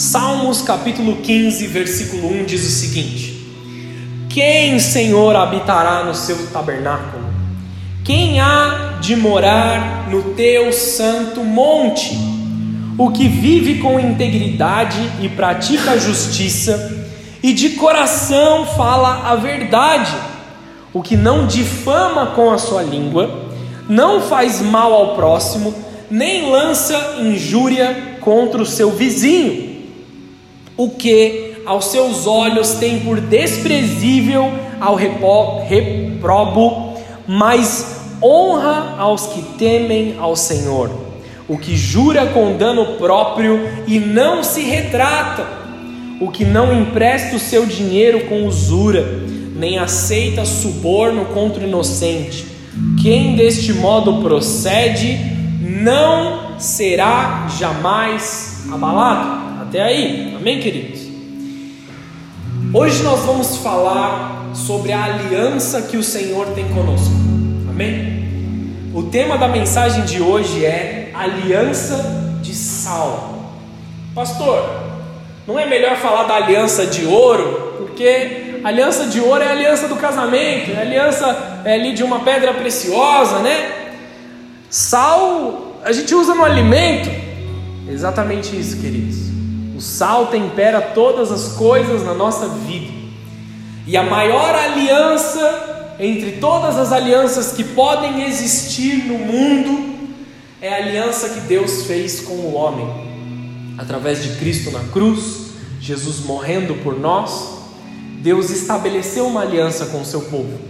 Salmos capítulo 15, versículo 1 diz o seguinte: Quem, Senhor, habitará no seu tabernáculo? Quem há de morar no teu santo monte? O que vive com integridade e pratica justiça, e de coração fala a verdade, o que não difama com a sua língua, não faz mal ao próximo, nem lança injúria contra o seu vizinho o que aos seus olhos tem por desprezível ao reprobo, mas honra aos que temem ao Senhor, o que jura com dano próprio e não se retrata, o que não empresta o seu dinheiro com usura, nem aceita suborno contra o inocente. Quem deste modo procede não será jamais abalado. Até aí, amém, queridos? Hoje nós vamos falar sobre a aliança que o Senhor tem conosco, amém? O tema da mensagem de hoje é aliança de sal. Pastor, não é melhor falar da aliança de ouro? Porque aliança de ouro é a aliança do casamento, é aliança é ali de uma pedra preciosa, né? Sal a gente usa no alimento. Exatamente isso, queridos. O sal tempera todas as coisas na nossa vida. E a maior aliança entre todas as alianças que podem existir no mundo é a aliança que Deus fez com o homem. Através de Cristo na cruz, Jesus morrendo por nós, Deus estabeleceu uma aliança com o seu povo.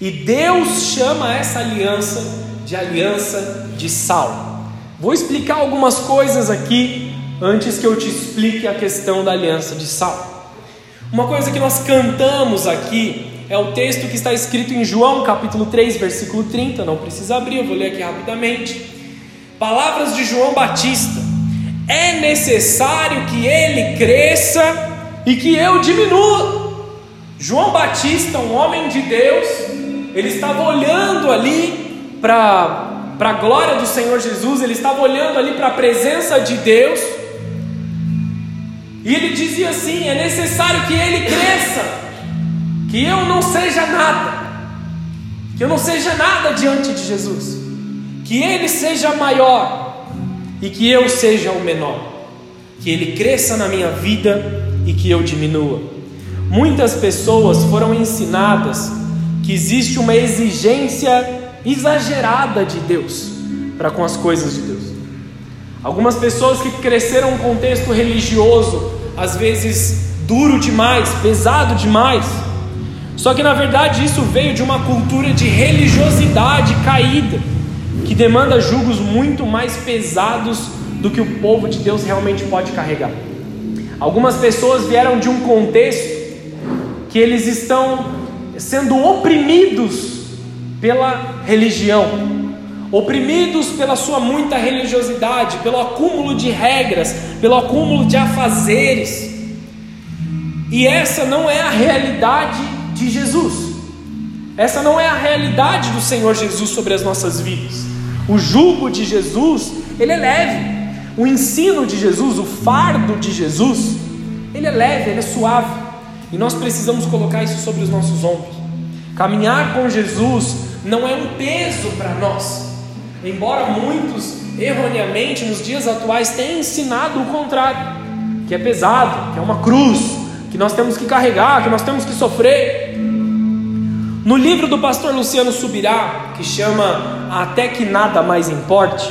E Deus chama essa aliança de aliança de sal. Vou explicar algumas coisas aqui antes que eu te explique a questão da aliança de sal. Uma coisa que nós cantamos aqui é o texto que está escrito em João, capítulo 3, versículo 30. Não precisa abrir, eu vou ler aqui rapidamente. Palavras de João Batista: É necessário que ele cresça e que eu diminua. João Batista, um homem de Deus, ele estava olhando ali para a glória do Senhor Jesus, ele estava olhando ali para a presença de Deus e ele dizia assim: é necessário que ele cresça, que eu não seja nada, que eu não seja nada diante de Jesus, que ele seja maior e que eu seja o menor, que ele cresça na minha vida e que eu diminua. Muitas pessoas foram ensinadas que existe uma exigência exagerada de Deus para com as coisas de Deus. Algumas pessoas que cresceram um contexto religioso, às vezes duro demais, pesado demais. Só que na verdade isso veio de uma cultura de religiosidade caída, que demanda julgos muito mais pesados do que o povo de Deus realmente pode carregar. Algumas pessoas vieram de um contexto que eles estão sendo oprimidos pela religião, oprimidos pela sua muita religiosidade, pelo acúmulo de regras, pelo acúmulo de afazeres. E essa não é a realidade de Jesus. Essa não é a realidade do Senhor Jesus sobre as nossas vidas. O jugo de Jesus, ele é leve. O ensino de Jesus, o fardo de Jesus, ele é leve, ele é suave. E nós precisamos colocar isso sobre os nossos ombros. Caminhar com Jesus não é um peso para nós, Embora muitos erroneamente nos dias atuais tenham ensinado o contrário, que é pesado, que é uma cruz, que nós temos que carregar, que nós temos que sofrer. No livro do pastor Luciano Subirá, que chama Até que nada mais importe,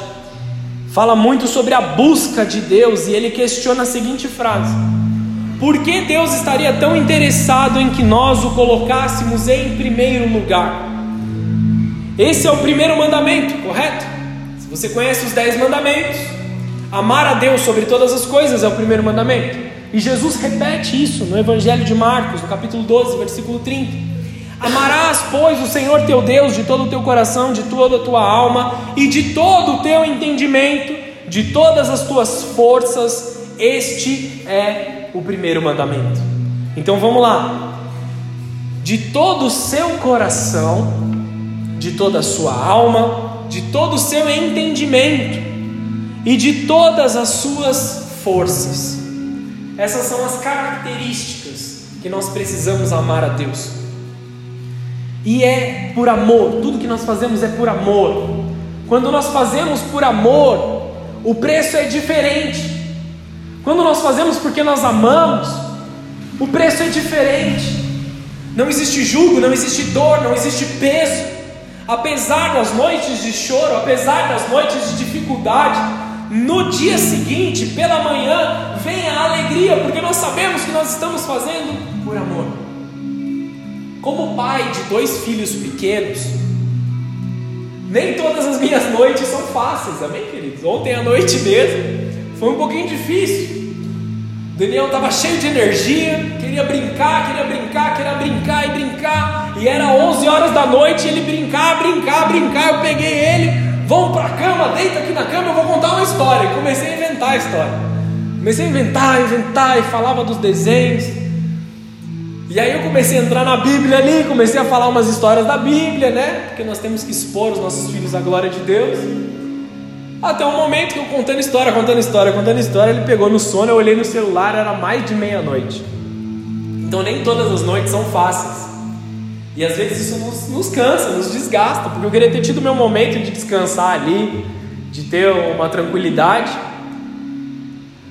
fala muito sobre a busca de Deus e ele questiona a seguinte frase: Por que Deus estaria tão interessado em que nós o colocássemos em primeiro lugar? Esse é o primeiro mandamento, correto? Se você conhece os dez mandamentos, amar a Deus sobre todas as coisas é o primeiro mandamento. E Jesus repete isso no Evangelho de Marcos, no capítulo 12, versículo 30. Amarás, pois, o Senhor teu Deus de todo o teu coração, de toda a tua alma e de todo o teu entendimento, de todas as tuas forças. Este é o primeiro mandamento. Então vamos lá. De todo o seu coração, de toda a sua alma, de todo o seu entendimento e de todas as suas forças. Essas são as características que nós precisamos amar a Deus. E é por amor, tudo que nós fazemos é por amor. Quando nós fazemos por amor, o preço é diferente. Quando nós fazemos porque nós amamos, o preço é diferente. Não existe julgo, não existe dor, não existe peso. Apesar das noites de choro, apesar das noites de dificuldade, no dia seguinte, pela manhã, vem a alegria, porque nós sabemos que nós estamos fazendo por amor. Como pai de dois filhos pequenos, nem todas as minhas noites são fáceis, amém, queridos? Ontem à noite mesmo foi um pouquinho difícil. Daniel estava cheio de energia, queria brincar, queria brincar, queria brincar e brincar. E era 11 horas da noite, ele brincar, brincar, brincar. Eu peguei ele, vamos para a cama, deita aqui na cama, eu vou contar uma história. E comecei a inventar a história. Comecei a inventar, inventar e falava dos desenhos. E aí eu comecei a entrar na Bíblia ali, comecei a falar umas histórias da Bíblia, né? Porque nós temos que expor os nossos filhos à glória de Deus. Até um momento que eu contando história, contando história, contando história, ele pegou no sono, eu olhei no celular, era mais de meia-noite. Então nem todas as noites são fáceis. E às vezes isso nos, nos cansa, nos desgasta, porque eu queria ter tido meu momento de descansar ali, de ter uma tranquilidade.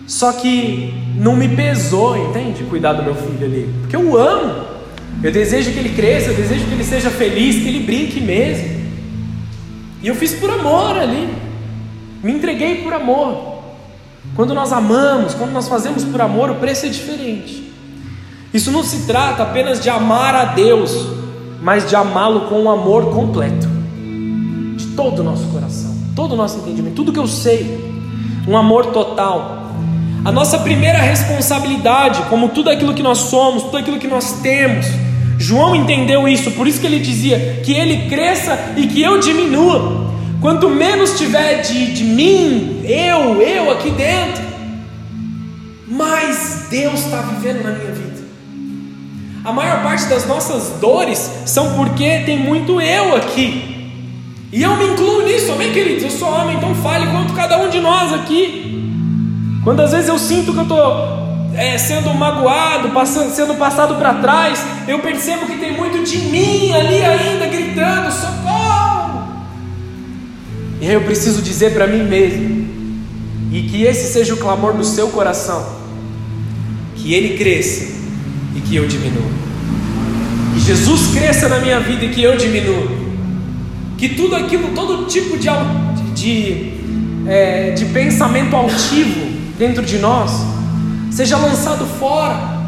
Só que não me pesou, entende? Cuidar do meu filho ali. Porque eu amo. Eu desejo que ele cresça, eu desejo que ele seja feliz, que ele brinque mesmo. E eu fiz por amor ali. Me entreguei por amor. Quando nós amamos, quando nós fazemos por amor, o preço é diferente. Isso não se trata apenas de amar a Deus, mas de amá-lo com um amor completo, de todo o nosso coração, todo o nosso entendimento, tudo que eu sei, um amor total. A nossa primeira responsabilidade, como tudo aquilo que nós somos, tudo aquilo que nós temos, João entendeu isso, por isso que ele dizia que ele cresça e que eu diminua. Quanto menos tiver de, de mim, eu, eu aqui dentro, mais Deus está vivendo na minha vida. A maior parte das nossas dores são porque tem muito eu aqui. E eu me incluo nisso, amém, queridos? Eu sou homem, então fale quanto cada um de nós aqui. Quantas vezes eu sinto que eu estou é, sendo magoado, passando, sendo passado para trás, eu percebo que tem muito de mim ali ainda gritando: socorro! E aí eu preciso dizer para mim mesmo, e que esse seja o clamor do seu coração, que ele cresça e que eu diminua. Que Jesus cresça na minha vida e que eu diminua. Que tudo aquilo, todo tipo de, de, é, de pensamento altivo dentro de nós seja lançado fora,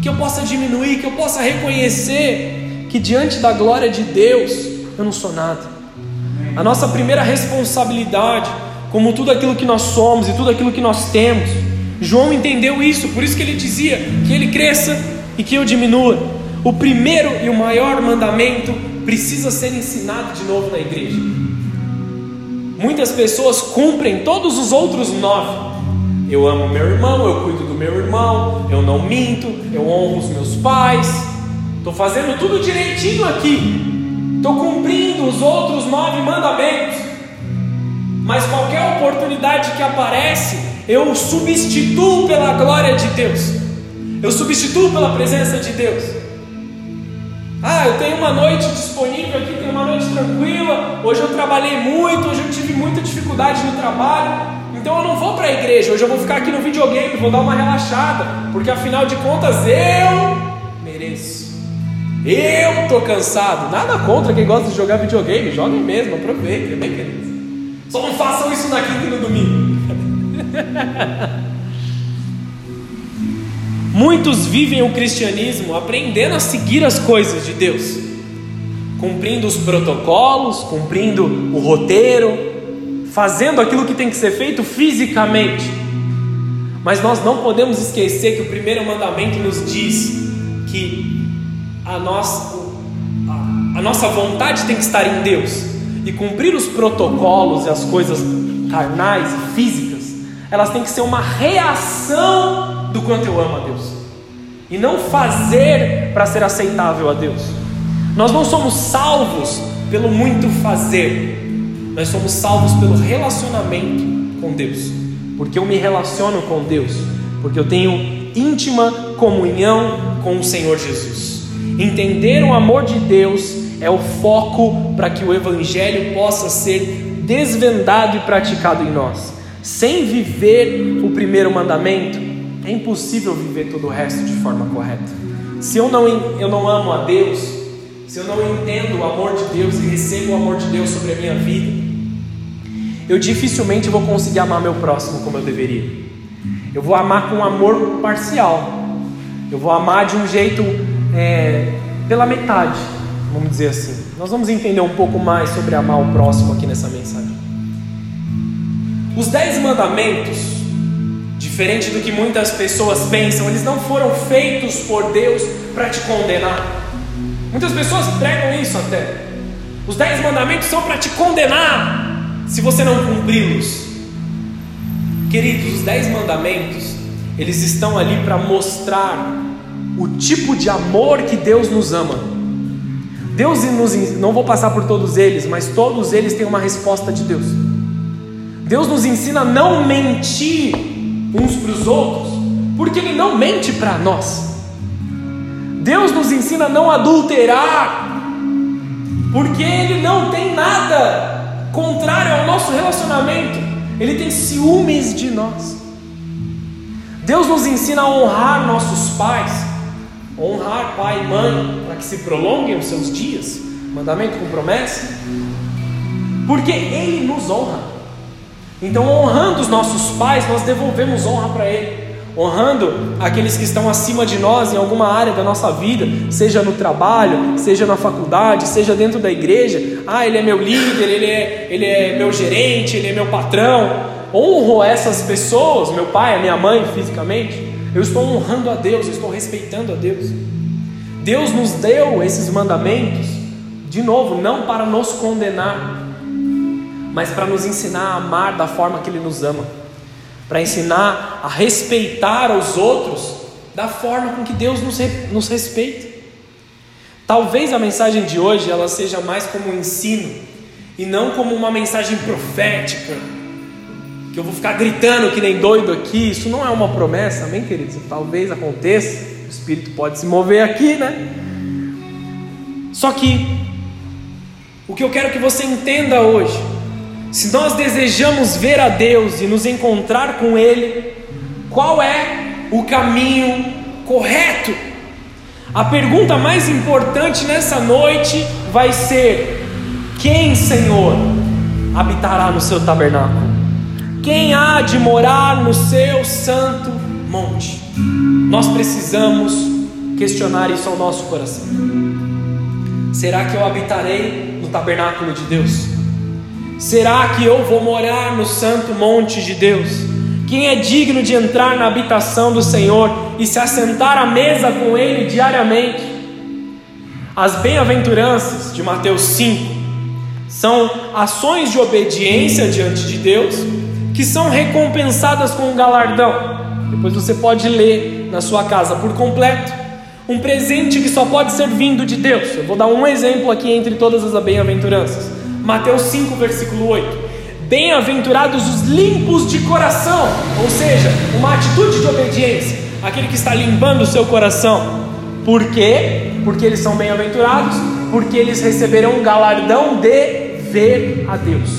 que eu possa diminuir, que eu possa reconhecer que diante da glória de Deus eu não sou nada. A nossa primeira responsabilidade, como tudo aquilo que nós somos e tudo aquilo que nós temos, João entendeu isso, por isso que ele dizia que ele cresça e que eu diminua. O primeiro e o maior mandamento precisa ser ensinado de novo na igreja. Muitas pessoas cumprem todos os outros nove, eu amo meu irmão, eu cuido do meu irmão, eu não minto, eu honro os meus pais. Estou fazendo tudo direitinho aqui. Estou cumprindo os outros nove mandamentos. Mas qualquer oportunidade que aparece, eu substituo pela glória de Deus. Eu substituo pela presença de Deus. Ah, eu tenho uma noite disponível aqui, tenho uma noite tranquila. Hoje eu trabalhei muito, hoje eu tive muita dificuldade no trabalho. Então eu não vou para a igreja, hoje eu vou ficar aqui no videogame, vou dar uma relaxada, porque afinal de contas eu mereço. Eu tô cansado. Nada contra quem gosta de jogar videogame, joguem mesmo, aproveitem, bem queridos. Só não façam isso na quinta e no domingo. Muitos vivem o cristianismo aprendendo a seguir as coisas de Deus, cumprindo os protocolos, cumprindo o roteiro, fazendo aquilo que tem que ser feito fisicamente. Mas nós não podemos esquecer que o primeiro mandamento nos diz que a nossa, a, nossa vontade tem que estar em Deus. E cumprir os protocolos e as coisas carnais e físicas, elas têm que ser uma reação do quanto eu amo a Deus. E não fazer para ser aceitável a Deus. Nós não somos salvos pelo muito fazer, nós somos salvos pelo relacionamento com Deus. Porque eu me relaciono com Deus. Porque eu tenho íntima comunhão com o Senhor Jesus. Entender o amor de Deus é o foco para que o Evangelho possa ser desvendado e praticado em nós. Sem viver o primeiro mandamento, é impossível viver todo o resto de forma correta. Se eu não, eu não amo a Deus, se eu não entendo o amor de Deus e recebo o amor de Deus sobre a minha vida, eu dificilmente vou conseguir amar meu próximo como eu deveria. Eu vou amar com amor parcial. Eu vou amar de um jeito é, pela metade, vamos dizer assim. Nós vamos entender um pouco mais sobre amar o próximo aqui nessa mensagem. Os dez mandamentos, diferente do que muitas pessoas pensam, eles não foram feitos por Deus para te condenar. Muitas pessoas pregam isso até. Os dez mandamentos são para te condenar se você não cumpri-los. Queridos, os dez mandamentos, eles estão ali para mostrar o tipo de amor que Deus nos ama. Deus nos não vou passar por todos eles, mas todos eles têm uma resposta de Deus. Deus nos ensina a não mentir uns para os outros, porque Ele não mente para nós. Deus nos ensina a não adulterar, porque Ele não tem nada contrário ao nosso relacionamento, Ele tem ciúmes de nós. Deus nos ensina a honrar nossos pais, honrar pai e mãe para que se prolonguem os seus dias, mandamento com promessa, porque Ele nos honra. Então, honrando os nossos pais, nós devolvemos honra para Ele. Honrando aqueles que estão acima de nós em alguma área da nossa vida, seja no trabalho, seja na faculdade, seja dentro da igreja. Ah, ele é meu líder, ele é, ele é meu gerente, ele é meu patrão. Honro essas pessoas, meu pai, a minha mãe fisicamente, eu estou honrando a Deus, eu estou respeitando a Deus. Deus nos deu esses mandamentos, de novo, não para nos condenar, mas para nos ensinar a amar da forma que Ele nos ama, para ensinar a respeitar os outros da forma com que Deus nos, nos respeita. Talvez a mensagem de hoje ela seja mais como um ensino e não como uma mensagem profética que eu vou ficar gritando que nem doido aqui, isso não é uma promessa, amém, queridos? Talvez aconteça, o Espírito pode se mover aqui, né? Só que, o que eu quero que você entenda hoje, se nós desejamos ver a Deus e nos encontrar com Ele, qual é o caminho correto? A pergunta mais importante nessa noite vai ser: quem, Senhor, habitará no seu tabernáculo? Quem há de morar no seu santo monte? Nós precisamos questionar isso ao nosso coração. Será que eu habitarei no tabernáculo de Deus? Será que eu vou morar no santo monte de Deus? Quem é digno de entrar na habitação do Senhor e se assentar à mesa com Ele diariamente? As bem-aventuranças de Mateus 5 são ações de obediência diante de Deus que são recompensadas com um galardão. Depois você pode ler na sua casa por completo. Um presente que só pode ser vindo de Deus. Eu vou dar um exemplo aqui entre todas as bem-aventuranças. Mateus 5, versículo 8. Bem-aventurados os limpos de coração, ou seja, uma atitude de obediência, aquele que está limpando o seu coração. Por quê? Porque eles são bem-aventurados, porque eles receberão um galardão de ver a Deus.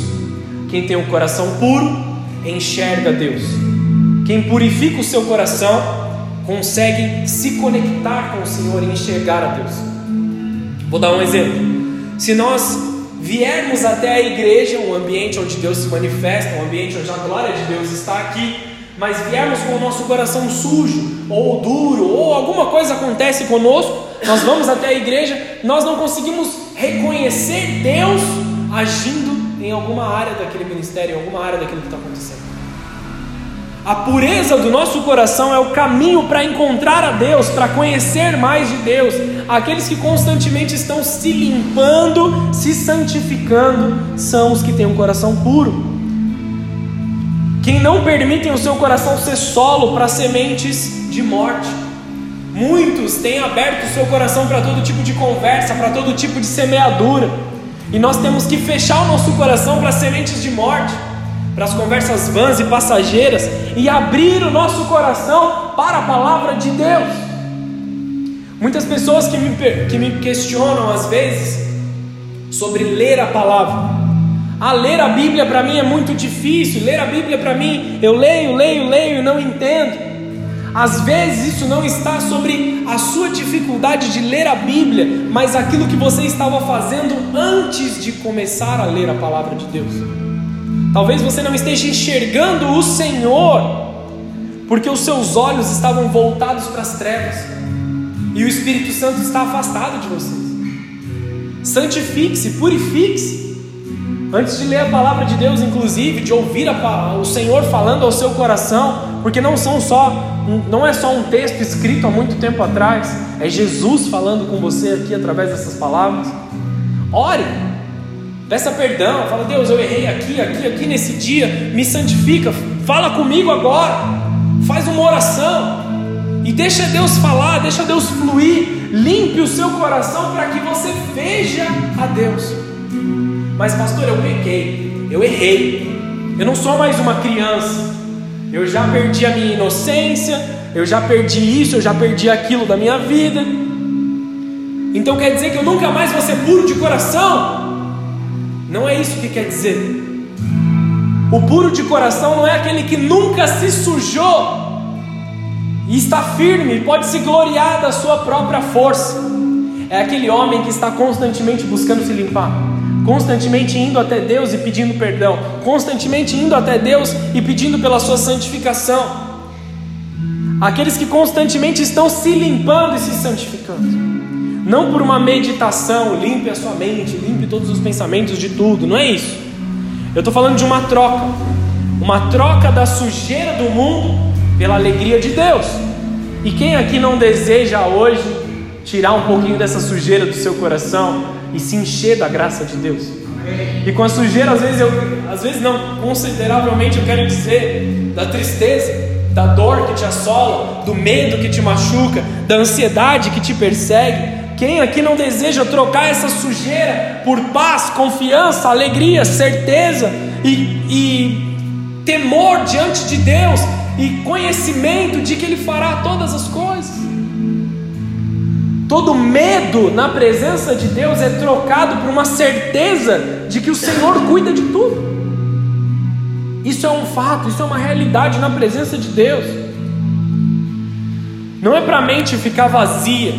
Quem tem um coração puro, enxerga Deus. Quem purifica o seu coração consegue se conectar com o Senhor e enxergar a Deus. Vou dar um exemplo. Se nós viermos até a igreja, um ambiente onde Deus se manifesta, um ambiente onde a glória de Deus está aqui, mas viermos com o nosso coração sujo, ou duro, ou alguma coisa acontece conosco, nós vamos até a igreja, nós não conseguimos reconhecer Deus agindo em alguma área daquele ministério, em alguma área daquilo que está acontecendo. A pureza do nosso coração é o caminho para encontrar a Deus, para conhecer mais de Deus. Aqueles que constantemente estão se limpando, se santificando, são os que têm um coração puro. Quem não permitem o seu coração ser solo para sementes de morte. Muitos têm aberto o seu coração para todo tipo de conversa, para todo tipo de semeadura. E nós temos que fechar o nosso coração para sementes de morte, para as conversas vãs e passageiras, e abrir o nosso coração para a palavra de Deus. Muitas pessoas que me, que me questionam às vezes sobre ler a palavra. Ah, ler a Bíblia para mim é muito difícil. Ler a Bíblia para mim, eu leio, leio, leio e não entendo. Às vezes isso não está sobre a sua dificuldade de ler a Bíblia, mas aquilo que você estava fazendo antes de começar a ler a palavra de Deus. Talvez você não esteja enxergando o Senhor, porque os seus olhos estavam voltados para as trevas e o Espírito Santo está afastado de vocês. Santifique-se, purifique-se. Antes de ler a palavra de Deus, inclusive, de ouvir a, o Senhor falando ao seu coração, porque não são só não é só um texto escrito há muito tempo atrás, é Jesus falando com você aqui através dessas palavras. Ore, peça perdão, fala, Deus, eu errei aqui, aqui, aqui nesse dia, me santifica, fala comigo agora, faz uma oração e deixa Deus falar, deixa Deus fluir, limpe o seu coração para que você veja a Deus. Mas, pastor, eu pequei, eu errei, eu não sou mais uma criança. Eu já perdi a minha inocência, eu já perdi isso, eu já perdi aquilo da minha vida. Então quer dizer que eu nunca mais vou ser puro de coração? Não é isso que quer dizer. O puro de coração não é aquele que nunca se sujou e está firme, pode se gloriar da sua própria força. É aquele homem que está constantemente buscando se limpar constantemente indo até Deus e pedindo perdão, constantemente indo até Deus e pedindo pela sua santificação. Aqueles que constantemente estão se limpando e se santificando. Não por uma meditação, limpe a sua mente, limpe todos os pensamentos de tudo, não é isso. Eu estou falando de uma troca, uma troca da sujeira do mundo pela alegria de Deus. E quem aqui não deseja hoje tirar um pouquinho dessa sujeira do seu coração e se encher da graça de Deus. E com a sujeira, às vezes eu, às vezes não, consideravelmente eu quero dizer da tristeza, da dor que te assola, do medo que te machuca, da ansiedade que te persegue. Quem aqui não deseja trocar essa sujeira por paz, confiança, alegria, certeza e, e temor diante de Deus e conhecimento de que Ele fará todas as coisas? Todo medo na presença de Deus é trocado por uma certeza de que o Senhor cuida de tudo. Isso é um fato, isso é uma realidade na presença de Deus. Não é para a mente ficar vazia,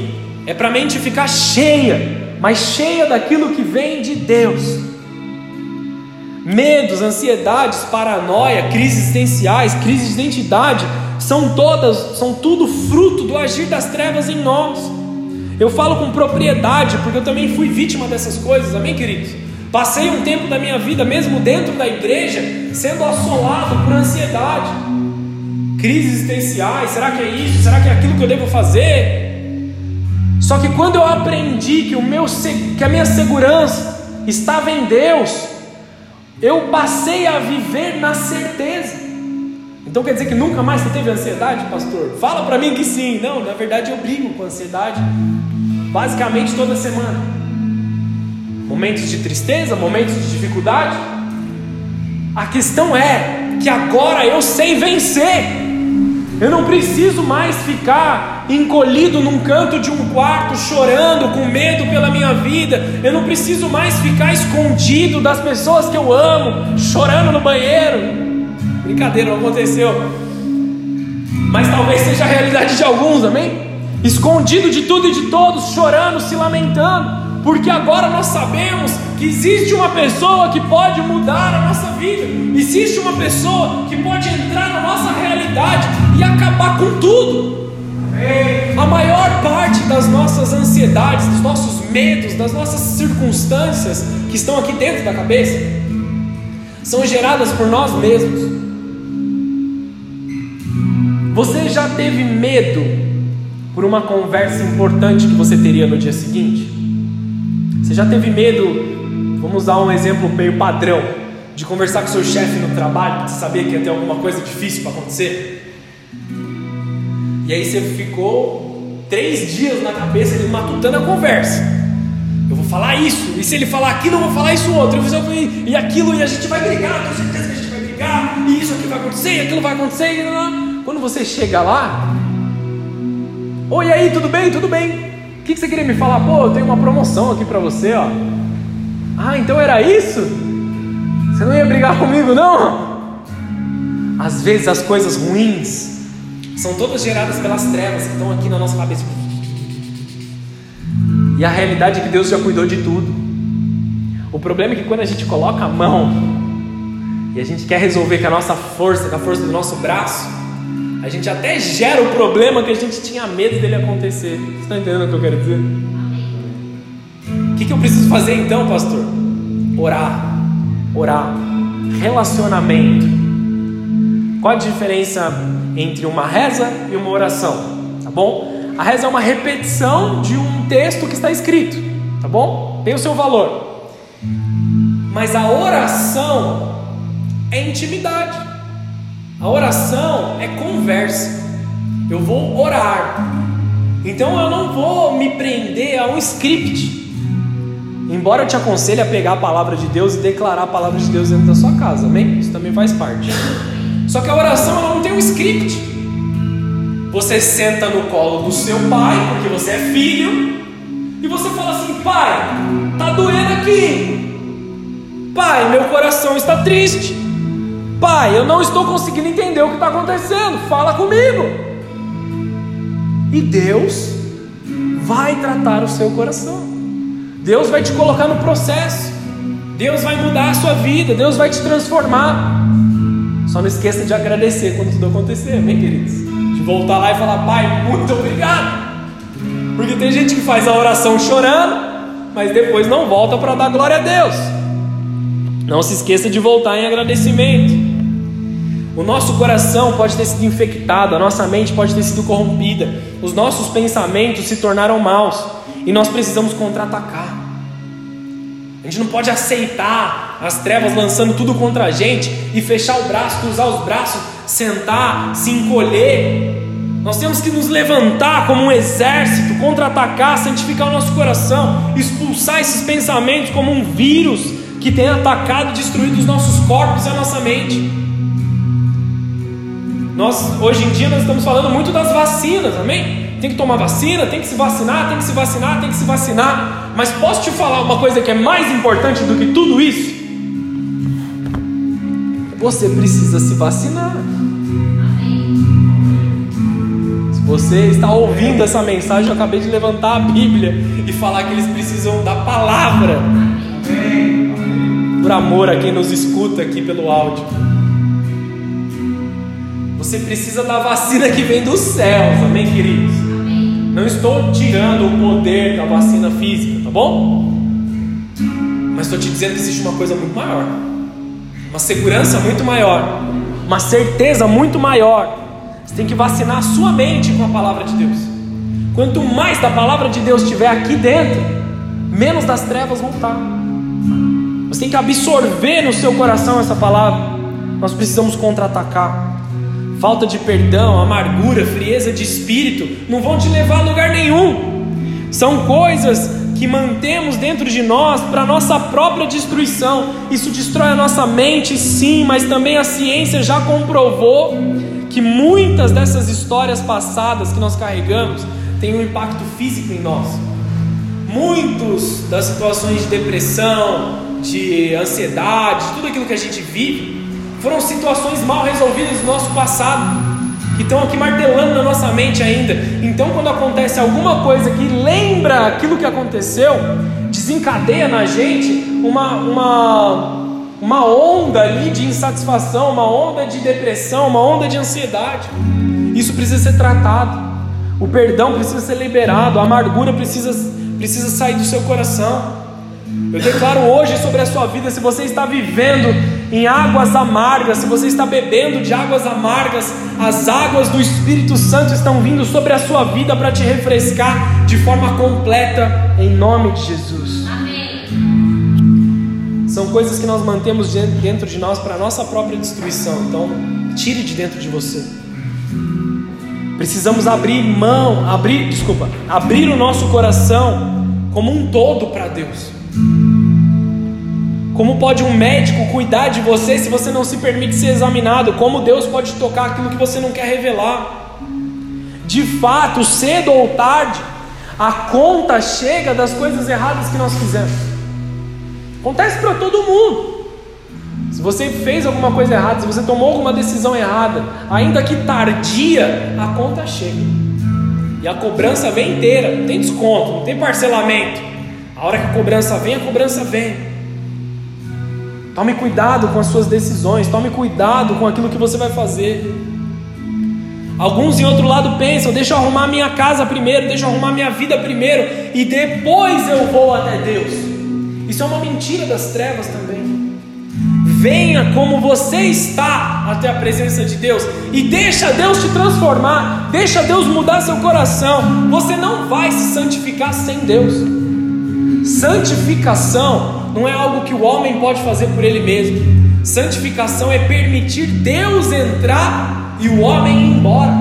é para a mente ficar cheia, mas cheia daquilo que vem de Deus. Medos, ansiedades, paranoia, crises existenciais, crises de identidade, são todas, são tudo fruto do agir das trevas em nós. Eu falo com propriedade, porque eu também fui vítima dessas coisas, amém, queridos? Passei um tempo da minha vida, mesmo dentro da igreja, sendo assolado por ansiedade, crises existenciais: será que é isso? Será que é aquilo que eu devo fazer? Só que quando eu aprendi que, o meu, que a minha segurança estava em Deus, eu passei a viver na certeza. Então quer dizer que nunca mais você teve ansiedade, pastor? Fala para mim que sim. Não, na verdade eu brigo com ansiedade basicamente toda semana. Momentos de tristeza, momentos de dificuldade. A questão é que agora eu sei vencer. Eu não preciso mais ficar encolhido num canto de um quarto, chorando, com medo pela minha vida. Eu não preciso mais ficar escondido das pessoas que eu amo, chorando no banheiro. Brincadeira, não aconteceu. Mas talvez seja a realidade de alguns, amém? escondido de tudo e de todos, chorando, se lamentando, porque agora nós sabemos que existe uma pessoa que pode mudar a nossa vida, existe uma pessoa que pode entrar na nossa realidade e acabar com tudo. A maior parte das nossas ansiedades, dos nossos medos, das nossas circunstâncias que estão aqui dentro da cabeça, são geradas por nós mesmos. Você já teve medo por uma conversa importante que você teria no dia seguinte? Você já teve medo, vamos dar um exemplo meio padrão, de conversar com seu chefe no trabalho, você sabia que ia ter alguma coisa difícil para acontecer? E aí você ficou três dias na cabeça dele matutando a conversa. Eu vou falar isso, e se ele falar aquilo, eu vou falar isso outro, e aquilo, e a gente vai brigar, tenho certeza que a gente vai brigar, e isso aqui vai acontecer, e aquilo vai acontecer. E... Quando você chega lá, tudo bem, tudo bem. O que, que você queria me falar? Pô, eu tenho uma promoção aqui para você, ó. Ah, então era isso? Você não ia brigar comigo, não? Às vezes as coisas ruins são todas geradas pelas trevas que estão aqui na nossa cabeça. E a realidade é que Deus já cuidou de tudo. O problema é que quando a gente coloca a mão e a gente quer resolver com a nossa força, com a força do nosso braço, a gente até gera o problema que a gente tinha medo dele acontecer. Você está entendendo o que eu quero dizer? O que, que eu preciso fazer então, pastor? Orar. Orar. Relacionamento. Qual a diferença entre uma reza e uma oração? Tá bom? A reza é uma repetição de um texto que está escrito, tá bom? Tem o seu valor. Mas a oração é intimidade. A oração é conversa. Eu vou orar. Então eu não vou me prender a um script. Embora eu te aconselhe a pegar a palavra de Deus e declarar a palavra de Deus dentro da sua casa, amém? Isso também faz parte. Só que a oração ela não tem um script. Você senta no colo do seu pai, porque você é filho, e você fala assim: Pai, tá doendo aqui. Pai, meu coração está triste. Pai, eu não estou conseguindo entender o que está acontecendo. Fala comigo. E Deus vai tratar o seu coração. Deus vai te colocar no processo. Deus vai mudar a sua vida. Deus vai te transformar. Só não esqueça de agradecer quando tudo acontecer, amém, queridos? voltar lá e falar: Pai, muito obrigado. Porque tem gente que faz a oração chorando, mas depois não volta para dar glória a Deus. Não se esqueça de voltar em agradecimento. O nosso coração pode ter sido infectado, a nossa mente pode ter sido corrompida, os nossos pensamentos se tornaram maus e nós precisamos contra-atacar. A gente não pode aceitar as trevas lançando tudo contra a gente e fechar o braço, cruzar os braços sentar, se encolher. Nós temos que nos levantar como um exército, contra-atacar, santificar o nosso coração, expulsar esses pensamentos como um vírus que tem atacado e destruído os nossos corpos e a nossa mente. Nós, hoje em dia, nós estamos falando muito das vacinas, amém? Tem que tomar vacina, tem que se vacinar, tem que se vacinar, tem que se vacinar. Mas posso te falar uma coisa que é mais importante do que tudo isso? Você precisa se vacinar. Se você está ouvindo essa mensagem, eu acabei de levantar a Bíblia e falar que eles precisam da palavra. Por amor a quem nos escuta aqui pelo áudio. Você precisa da vacina que vem dos céus, amém, queridos? Não estou tirando o poder da vacina física, tá bom? Mas estou te dizendo que existe uma coisa muito maior uma segurança muito maior, uma certeza muito maior. Você tem que vacinar a sua mente com a palavra de Deus. Quanto mais da palavra de Deus estiver aqui dentro, menos das trevas vão estar. Você tem que absorver no seu coração essa palavra. Nós precisamos contra-atacar. Falta de perdão, amargura, frieza de espírito não vão te levar a lugar nenhum. São coisas que mantemos dentro de nós para nossa própria destruição. Isso destrói a nossa mente, sim, mas também a ciência já comprovou que muitas dessas histórias passadas que nós carregamos têm um impacto físico em nós. Muitos das situações de depressão, de ansiedade, tudo aquilo que a gente vive, foram situações mal resolvidas no nosso passado que estão aqui martelando na nossa mente ainda. Então, quando acontece alguma coisa que lembra aquilo que aconteceu, desencadeia na gente uma, uma, uma onda ali de insatisfação, uma onda de depressão, uma onda de ansiedade. Isso precisa ser tratado. O perdão precisa ser liberado, a amargura precisa, precisa sair do seu coração. Eu declaro hoje sobre a sua vida, se você está vivendo em águas amargas, se você está bebendo de águas amargas, as águas do Espírito Santo estão vindo sobre a sua vida para te refrescar de forma completa, em nome de Jesus. Amém. São coisas que nós mantemos dentro de nós para a nossa própria destruição, então tire de dentro de você. Precisamos abrir mão, abrir, desculpa, abrir o nosso coração como um todo para Deus. Como pode um médico cuidar de você se você não se permite ser examinado? Como Deus pode tocar aquilo que você não quer revelar? de fato, cedo ou tarde, a conta chega das coisas erradas que nós fizemos. Acontece para todo mundo. Se você fez alguma coisa errada, se você tomou alguma decisão errada, ainda que tardia, a conta chega. E a cobrança vem inteira, não tem desconto, não tem parcelamento. A hora que a cobrança vem, a cobrança vem. Tome cuidado com as suas decisões, tome cuidado com aquilo que você vai fazer. Alguns em outro lado pensam: deixa eu arrumar minha casa primeiro, deixa eu arrumar minha vida primeiro, e depois eu vou até Deus. Isso é uma mentira das trevas também. Venha como você está até a presença de Deus e deixa Deus te transformar, deixa Deus mudar seu coração. Você não vai se santificar sem Deus. Santificação não é algo que o homem pode fazer por ele mesmo. Santificação é permitir Deus entrar e o homem ir embora.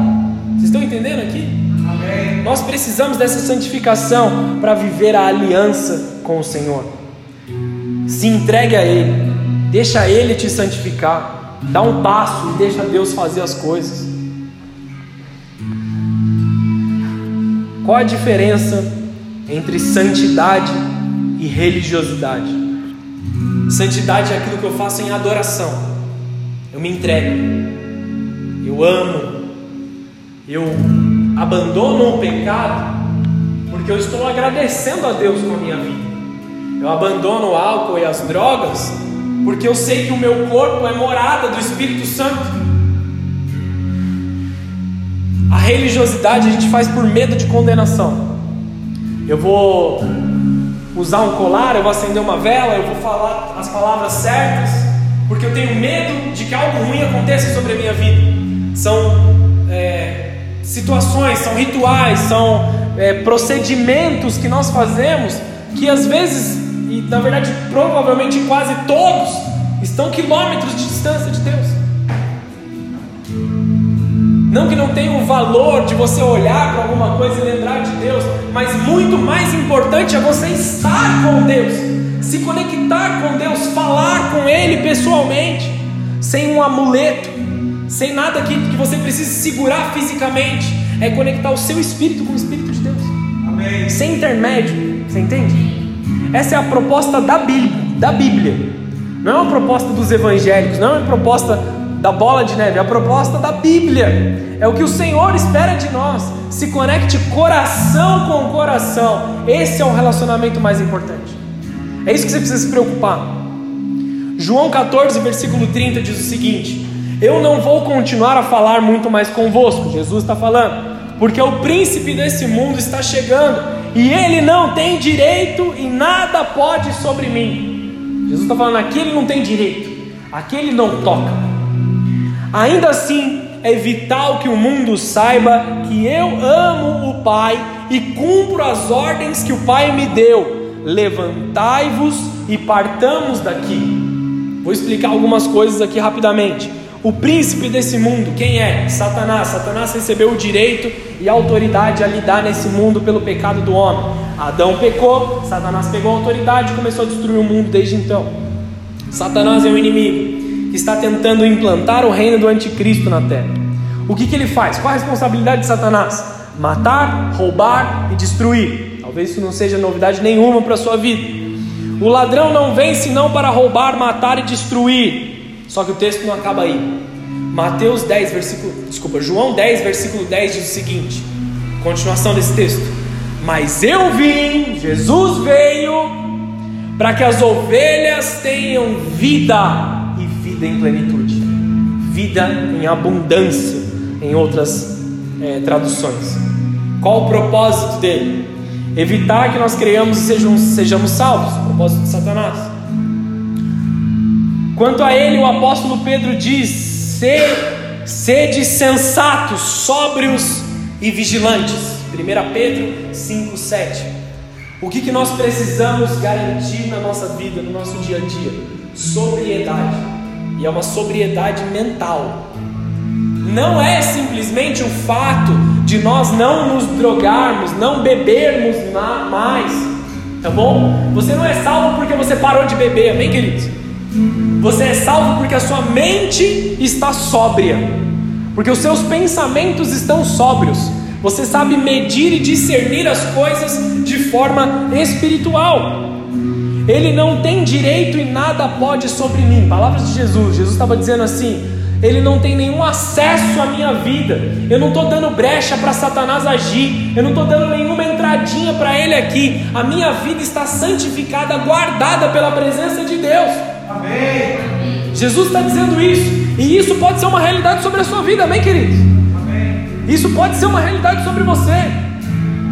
Vocês estão entendendo aqui? Amém. Nós precisamos dessa santificação para viver a aliança com o Senhor. Se entregue a Ele. Deixa Ele te santificar. Dá um passo e deixa Deus fazer as coisas. Qual a diferença entre santidade e religiosidade? Santidade é aquilo que eu faço em adoração. Eu me entrego. Eu amo. Eu abandono o pecado porque eu estou agradecendo a Deus com a minha vida. Eu abandono o álcool e as drogas porque eu sei que o meu corpo é morada do Espírito Santo. A religiosidade a gente faz por medo de condenação. Eu vou usar um colar, eu vou acender uma vela, eu vou falar as palavras certas, porque eu tenho medo de que algo ruim aconteça sobre a minha vida. São é, situações, são rituais, são é, procedimentos que nós fazemos que às vezes e na verdade provavelmente quase todos estão quilômetros de distância de Deus. Não que não tenha o valor de você olhar para alguma coisa e lembrar de Deus, mas muito mais importante é você estar com Deus, se conectar com Deus, falar com Ele pessoalmente, sem um amuleto, sem nada que, que você precise segurar fisicamente, é conectar o seu espírito com o Espírito de Deus, Amém. sem intermédio, você entende? Essa é a proposta da Bíblia, da Bíblia. Não é uma proposta dos evangélicos, não é uma proposta da bola de neve, a proposta da Bíblia. É o que o Senhor espera de nós. Se conecte coração com coração. Esse é o relacionamento mais importante. É isso que você precisa se preocupar. João 14, versículo 30 diz o seguinte: Eu não vou continuar a falar muito mais convosco. Jesus está falando, porque o príncipe desse mundo está chegando e ele não tem direito e nada pode sobre mim. Jesus está falando, aqui ele não tem direito, aqui ele não toca. Ainda assim, é vital que o mundo saiba que eu amo o Pai e cumpro as ordens que o Pai me deu. Levantai-vos e partamos daqui. Vou explicar algumas coisas aqui rapidamente. O príncipe desse mundo, quem é? Satanás. Satanás recebeu o direito e a autoridade a lidar nesse mundo pelo pecado do homem. Adão pecou, Satanás pegou a autoridade e começou a destruir o mundo desde então. Satanás é um inimigo que está tentando implantar o reino do anticristo na terra. O que, que ele faz? Qual a responsabilidade de Satanás? Matar, roubar e destruir. Talvez isso não seja novidade nenhuma para a sua vida. O ladrão não vem senão para roubar, matar e destruir. Só que o texto não acaba aí. Mateus 10, versículo. Desculpa, João 10, versículo 10 diz o seguinte: continuação desse texto. Mas eu vim, Jesus veio, para que as ovelhas tenham vida vida em plenitude, vida em abundância, em outras é, traduções. Qual o propósito dele? Evitar que nós criamos e sejamos, sejamos salvos. O propósito de Satanás. Quanto a ele, o apóstolo Pedro diz: sede sensatos, sóbrios e vigilantes. 1 Pedro 5,7. O que, que nós precisamos garantir na nossa vida, no nosso dia a dia? Sobriedade. E é uma sobriedade mental. Não é simplesmente o fato de nós não nos drogarmos, não bebermos mais, tá bom? Você não é salvo porque você parou de beber, amém, queridos? Você é salvo porque a sua mente está sóbria, porque os seus pensamentos estão sóbrios, Você sabe medir e discernir as coisas de forma espiritual. Ele não tem direito e nada pode sobre mim. Palavras de Jesus. Jesus estava dizendo assim: Ele não tem nenhum acesso à minha vida. Eu não estou dando brecha para Satanás agir. Eu não estou dando nenhuma entradinha para ele aqui. A minha vida está santificada, guardada pela presença de Deus. Amém. Jesus está dizendo isso. E isso pode ser uma realidade sobre a sua vida, amém, queridos? Amém. Isso pode ser uma realidade sobre você.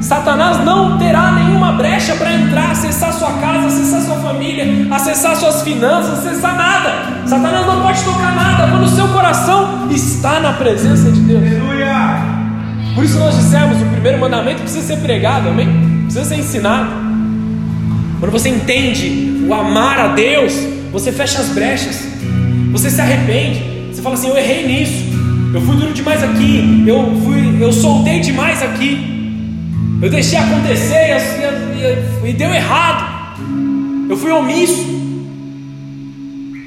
Satanás não terá nenhuma brecha para entrar, acessar sua casa, acessar sua família, acessar suas finanças, acessar nada. Satanás não pode tocar nada quando o seu coração está na presença de Deus. Aleluia! Por isso nós dissemos: o primeiro mandamento precisa ser pregado, amém? Precisa ser ensinado. Quando você entende o amar a Deus, você fecha as brechas, você se arrepende, você fala assim: eu errei nisso, eu fui duro demais aqui, eu fui, eu soltei demais aqui. Eu deixei acontecer e, e, e deu errado. Eu fui omisso.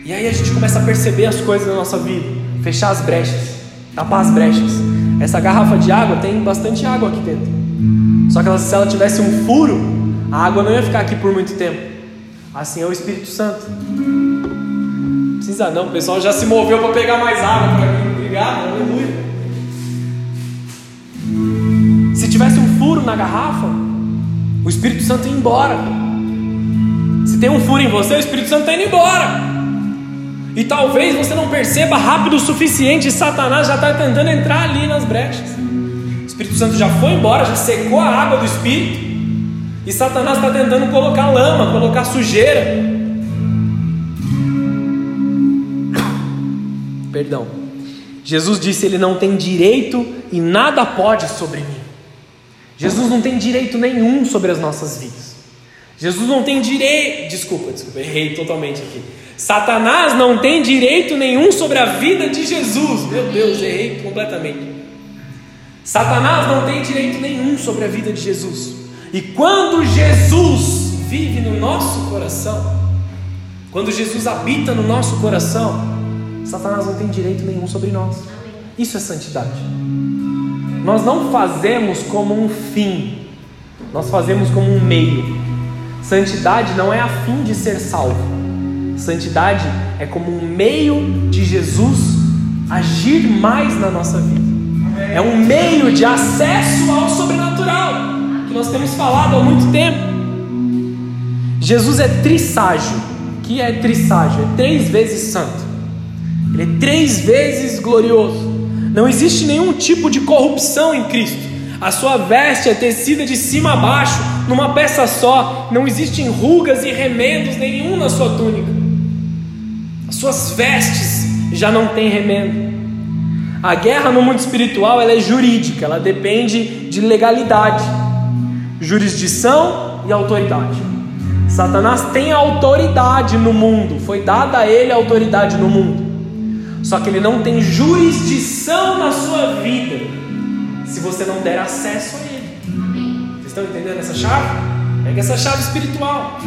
E aí a gente começa a perceber as coisas na nossa vida, fechar as brechas, tapar as brechas. Essa garrafa de água tem bastante água aqui dentro. Só que se ela tivesse um furo, a água não ia ficar aqui por muito tempo. Assim é o Espírito Santo. Não precisa não, o pessoal já se moveu para pegar mais água para mim. Obrigado, aleluia. Tivesse um furo na garrafa, o Espírito Santo ia embora. Se tem um furo em você, o Espírito Santo está indo embora. E talvez você não perceba rápido o suficiente, Satanás já está tentando entrar ali nas brechas. O Espírito Santo já foi embora, já secou a água do Espírito. E Satanás está tentando colocar lama, colocar sujeira. Perdão. Jesus disse: Ele não tem direito e nada pode sobre mim. Jesus não tem direito nenhum sobre as nossas vidas. Jesus não tem direito. Desculpa, desculpa, errei totalmente aqui. Satanás não tem direito nenhum sobre a vida de Jesus. Meu Deus, errei completamente. Satanás não tem direito nenhum sobre a vida de Jesus. E quando Jesus vive no nosso coração, quando Jesus habita no nosso coração, Satanás não tem direito nenhum sobre nós. Isso é santidade. Nós não fazemos como um fim, nós fazemos como um meio. Santidade não é a fim de ser salvo, santidade é como um meio de Jesus agir mais na nossa vida. É um meio de acesso ao sobrenatural que nós temos falado há muito tempo. Jesus é trisságio. que é trisságio? É três vezes santo. Ele é três vezes glorioso. Não existe nenhum tipo de corrupção em Cristo. A sua veste é tecida de cima a baixo, numa peça só. Não existem rugas e remendos nenhum na sua túnica. As suas vestes já não têm remendo. A guerra no mundo espiritual ela é jurídica, ela depende de legalidade, jurisdição e autoridade. Satanás tem autoridade no mundo, foi dada a ele autoridade no mundo. Só que ele não tem jurisdição na sua vida se você não der acesso a ele. Vocês estão entendendo essa chave? Pega essa chave espiritual.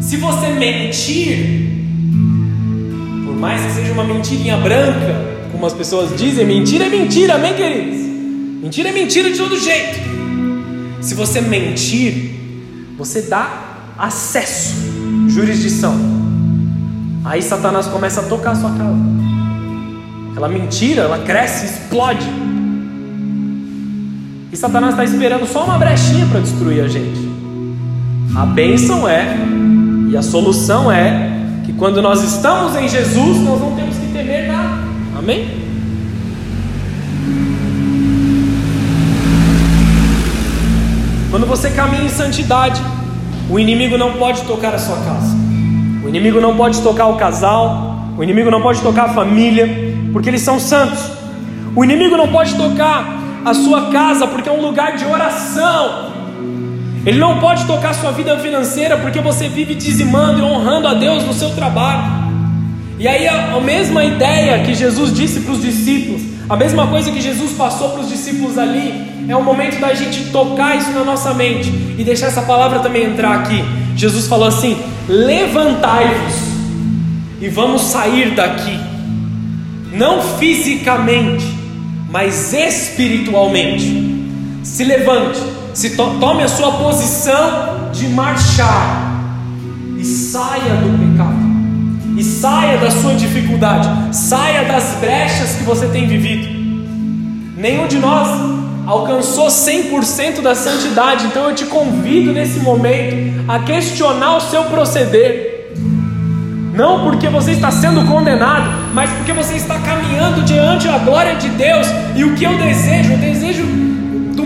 Se você mentir, por mais que seja uma mentirinha branca, como as pessoas dizem, mentira é mentira, amém, queridos? Mentira é mentira de todo jeito. Se você mentir, você dá acesso, jurisdição. Aí Satanás começa a tocar a sua casa. Aquela mentira, ela cresce, explode. E Satanás está esperando só uma brechinha para destruir a gente. A bênção é, e a solução é, que quando nós estamos em Jesus, nós não temos que temer nada. Amém? Quando você caminha em santidade, o inimigo não pode tocar a sua casa. O inimigo não pode tocar o casal, o inimigo não pode tocar a família, porque eles são santos. O inimigo não pode tocar a sua casa, porque é um lugar de oração. Ele não pode tocar a sua vida financeira, porque você vive dizimando e honrando a Deus no seu trabalho. E aí a, a mesma ideia que Jesus disse para os discípulos, a mesma coisa que Jesus passou para os discípulos ali, é o momento da gente tocar isso na nossa mente e deixar essa palavra também entrar aqui. Jesus falou assim: levantai-vos e vamos sair daqui, não fisicamente, mas espiritualmente. Se levante, se to tome a sua posição de marchar e saia do pecado. E saia da sua dificuldade, saia das brechas que você tem vivido. Nenhum de nós alcançou 100% da santidade, então eu te convido nesse momento a questionar o seu proceder não porque você está sendo condenado, mas porque você está caminhando diante da glória de Deus. E o que eu desejo, o desejo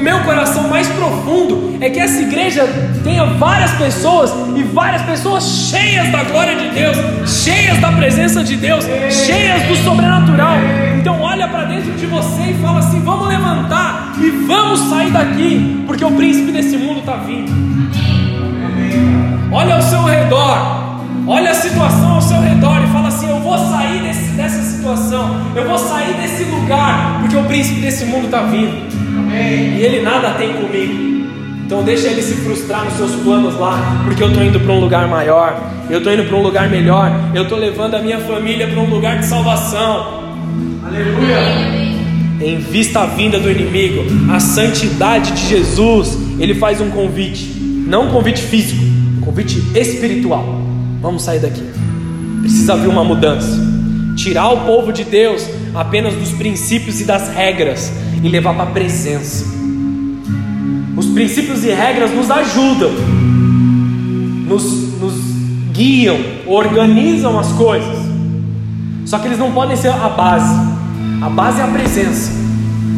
meu coração mais profundo é que essa igreja tenha várias pessoas e várias pessoas cheias da glória de Deus, cheias da presença de Deus, cheias do sobrenatural. Então olha para dentro de você e fala assim: vamos levantar e vamos sair daqui, porque o príncipe desse mundo está vindo. Olha ao seu redor. Olha a situação ao seu redor e fala assim: Eu vou sair desse, dessa situação, eu vou sair desse lugar, porque o príncipe desse mundo está vindo. E ele nada tem comigo. Então deixa ele se frustrar nos seus planos lá, porque eu estou indo para um lugar maior, eu estou indo para um lugar melhor, eu estou levando a minha família para um lugar de salvação. Aleluia! Em vista à vinda do inimigo, a santidade de Jesus, ele faz um convite, não um convite físico, um convite espiritual. Vamos sair daqui. Precisa haver uma mudança. Tirar o povo de Deus apenas dos princípios e das regras e levar para a presença. Os princípios e regras nos ajudam, nos, nos guiam, organizam as coisas. Só que eles não podem ser a base. A base é a presença.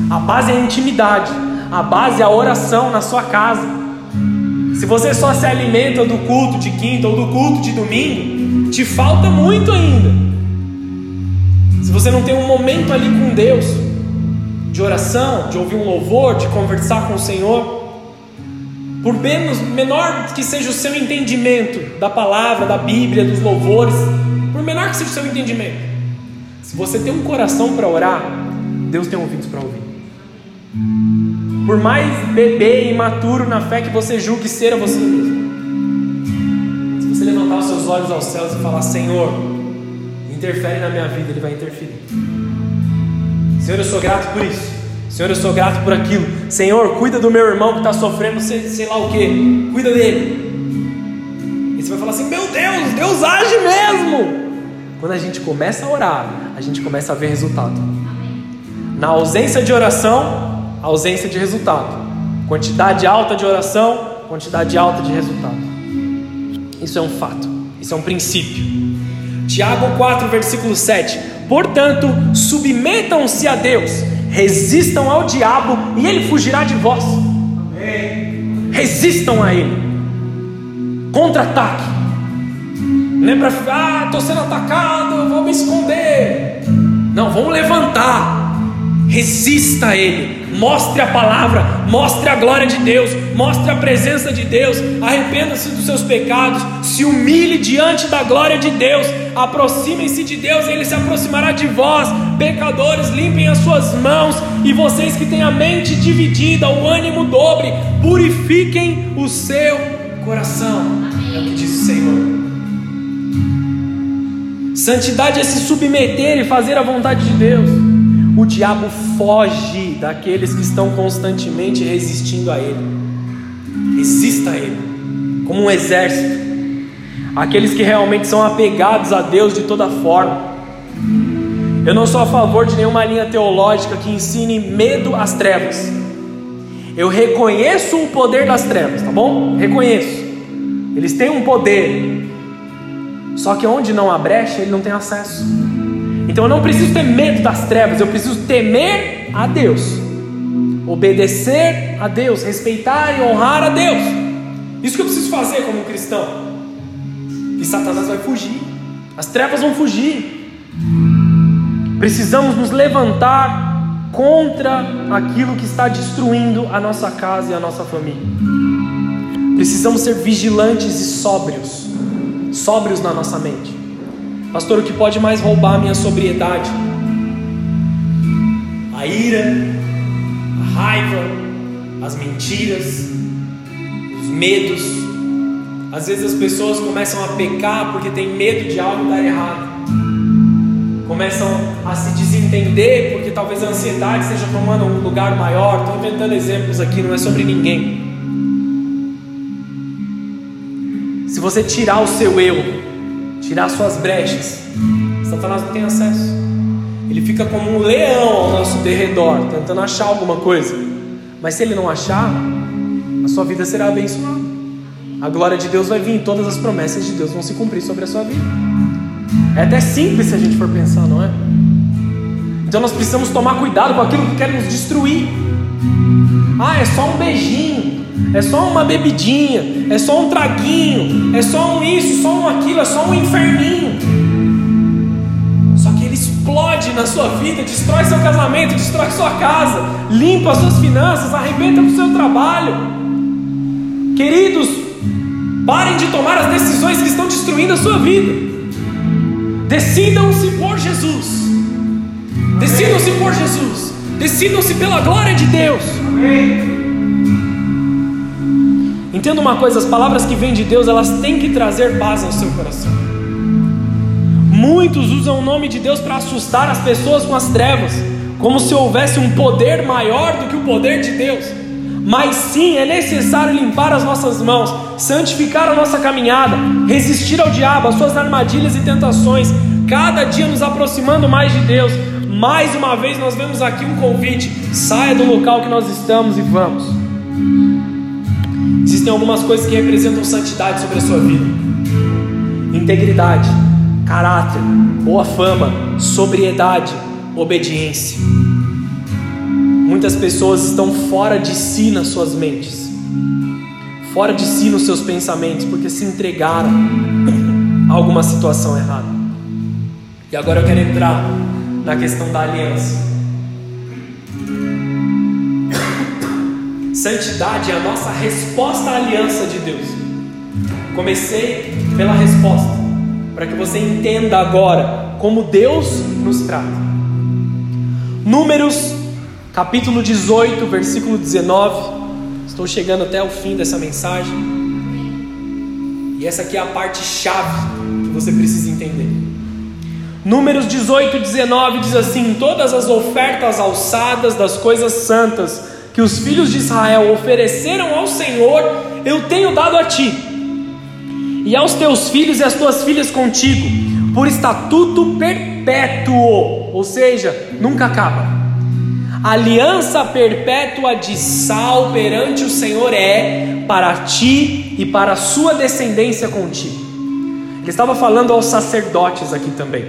A base é a intimidade. A base é a oração na sua casa. Se você só se alimenta do culto de quinta ou do culto de domingo, te falta muito ainda. Se você não tem um momento ali com Deus, de oração, de ouvir um louvor, de conversar com o Senhor, por menos, menor que seja o seu entendimento da palavra, da Bíblia, dos louvores, por menor que seja o seu entendimento, se você tem um coração para orar, Deus tem ouvidos para ouvir. Por mais bebê e imaturo na fé que você julgue ser a você mesmo. Se você levantar os seus olhos aos céus e falar: Senhor, interfere na minha vida, Ele vai interferir. Senhor, eu sou grato por isso. Senhor, eu sou grato por aquilo. Senhor, cuida do meu irmão que está sofrendo, sei, sei lá o que. Cuida dele. E você vai falar assim: Meu Deus, Deus age mesmo. Quando a gente começa a orar, a gente começa a ver resultado. Na ausência de oração, ausência de resultado. Quantidade alta de oração, quantidade alta de resultado. Isso é um fato, isso é um princípio. Tiago 4, versículo 7. Portanto, submetam-se a Deus, resistam ao diabo e ele fugirá de vós. Resistam a ele. Contra-ataque. Não é para ficar, ah, estou sendo atacado, vou me esconder. Não, vamos levantar. Resista a ele mostre a palavra, mostre a glória de Deus, mostre a presença de Deus, arrependa-se dos seus pecados, se humilhe diante da glória de Deus, aproximem-se de Deus, Ele se aproximará de vós, pecadores, limpem as suas mãos, e vocês que têm a mente dividida, o ânimo dobre, purifiquem o seu coração, é o que diz o Senhor. Santidade é se submeter e fazer a vontade de Deus. O diabo foge daqueles que estão constantemente resistindo a ele. Resista a ele, como um exército. Aqueles que realmente são apegados a Deus de toda forma. Eu não sou a favor de nenhuma linha teológica que ensine medo às trevas. Eu reconheço o poder das trevas, tá bom? Reconheço. Eles têm um poder. Só que onde não há brecha, ele não tem acesso. Então eu não preciso ter medo das trevas, eu preciso temer a Deus, obedecer a Deus, respeitar e honrar a Deus. Isso que eu preciso fazer como cristão. E Satanás vai fugir, as trevas vão fugir. Precisamos nos levantar contra aquilo que está destruindo a nossa casa e a nossa família. Precisamos ser vigilantes e sóbrios, sóbrios na nossa mente. Pastor, o que pode mais roubar a minha sobriedade? A ira, a raiva, as mentiras, os medos. Às vezes as pessoas começam a pecar porque tem medo de algo dar errado. começam a se desentender porque talvez a ansiedade esteja tomando um lugar maior. Estou inventando exemplos aqui, não é sobre ninguém. Se você tirar o seu eu, tirar suas brechas, Satanás não tem acesso. Ele fica como um leão ao nosso derredor, tentando achar alguma coisa. Mas se ele não achar, a sua vida será abençoada. A glória de Deus vai vir, todas as promessas de Deus vão se cumprir sobre a sua vida. É até simples se a gente for pensar, não é? Então nós precisamos tomar cuidado com aquilo que quer nos destruir. Ah, é só um beijinho, é só uma bebidinha, é só um traguinho, é só um isso, só um aquilo, é só um inferninho. Só que ele explode na sua vida, destrói seu casamento, destrói sua casa, limpa as suas finanças, arrebenta o seu trabalho. Queridos, parem de tomar as decisões que estão destruindo a sua vida. Decidam-se por Jesus. Decidam-se por Jesus. Decidam-se pela glória de Deus. Entenda uma coisa: as palavras que vêm de Deus, elas têm que trazer paz ao seu coração. Muitos usam o nome de Deus para assustar as pessoas com as trevas, como se houvesse um poder maior do que o poder de Deus. Mas sim, é necessário limpar as nossas mãos, santificar a nossa caminhada, resistir ao diabo, às suas armadilhas e tentações, cada dia nos aproximando mais de Deus. Mais uma vez nós vemos aqui um convite: saia do local que nós estamos e vamos. Existem algumas coisas que representam santidade sobre a sua vida: integridade, caráter, boa fama, sobriedade, obediência. Muitas pessoas estão fora de si nas suas mentes, fora de si nos seus pensamentos, porque se entregaram a alguma situação errada. E agora eu quero entrar na questão da aliança. Santidade é a nossa resposta à aliança de Deus. Comecei pela resposta, para que você entenda agora como Deus nos trata. Números capítulo 18, versículo 19. Estou chegando até o fim dessa mensagem. E essa aqui é a parte chave que você precisa entender. Números 18, 19 diz assim: Todas as ofertas alçadas das coisas santas que os filhos de Israel ofereceram ao Senhor, eu tenho dado a ti, e aos teus filhos e às tuas filhas contigo, por estatuto perpétuo, ou seja, nunca acaba aliança perpétua de sal perante o Senhor é para ti e para a sua descendência contigo. Ele estava falando aos sacerdotes aqui também.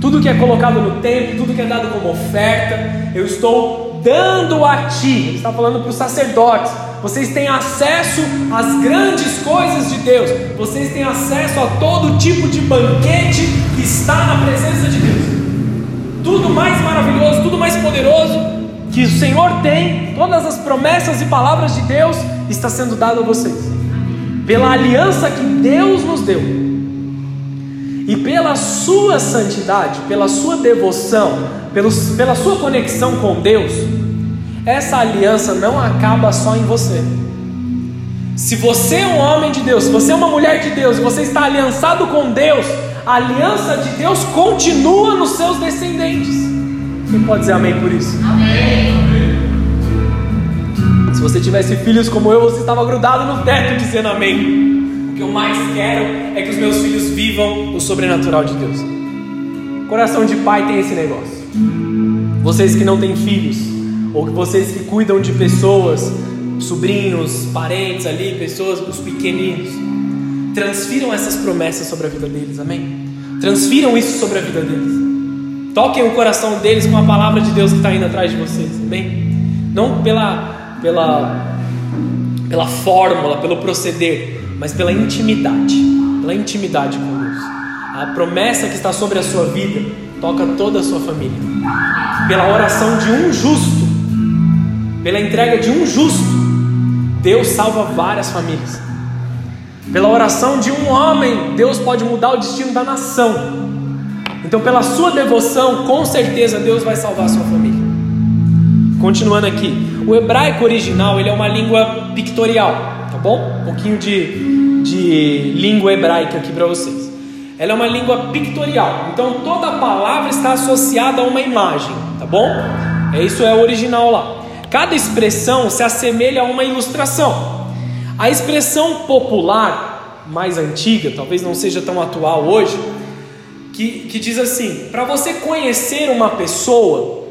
Tudo que é colocado no templo, tudo que é dado como oferta, eu estou dando a ti. Ele está falando para os sacerdotes. Vocês têm acesso às grandes coisas de Deus. Vocês têm acesso a todo tipo de banquete que está na presença de Deus. Tudo mais maravilhoso, tudo mais poderoso que o Senhor tem, todas as promessas e palavras de Deus está sendo dado a vocês. Pela aliança que Deus nos deu. E pela sua santidade, pela sua devoção, pelos, pela sua conexão com Deus, essa aliança não acaba só em você. Se você é um homem de Deus, se você é uma mulher de Deus, e você está aliançado com Deus, a aliança de Deus continua nos seus descendentes. Quem pode dizer amém por isso? Amém. Se você tivesse filhos como eu, você estava grudado no teto dizendo amém. Que eu mais quero é que os meus filhos vivam o sobrenatural de Deus. Coração de pai tem esse negócio. Vocês que não têm filhos, ou vocês que cuidam de pessoas, sobrinhos, parentes ali, pessoas, os pequeninos, transfiram essas promessas sobre a vida deles, amém? Transfiram isso sobre a vida deles. Toquem o coração deles com a palavra de Deus que está indo atrás de vocês, amém? Não pela, pela, pela fórmula, pelo proceder, mas pela intimidade, pela intimidade com Deus. A promessa que está sobre a sua vida toca toda a sua família. Pela oração de um justo, pela entrega de um justo, Deus salva várias famílias. Pela oração de um homem, Deus pode mudar o destino da nação. Então, pela sua devoção, com certeza Deus vai salvar a sua família. Continuando aqui, o hebraico original ele é uma língua pictorial, tá bom? Um pouquinho de, de língua hebraica aqui para vocês. ela é uma língua pictorial. Então toda palavra está associada a uma imagem, tá bom? É isso é o original lá. Cada expressão se assemelha a uma ilustração. A expressão popular mais antiga, talvez não seja tão atual hoje, que, que diz assim: para você conhecer uma pessoa,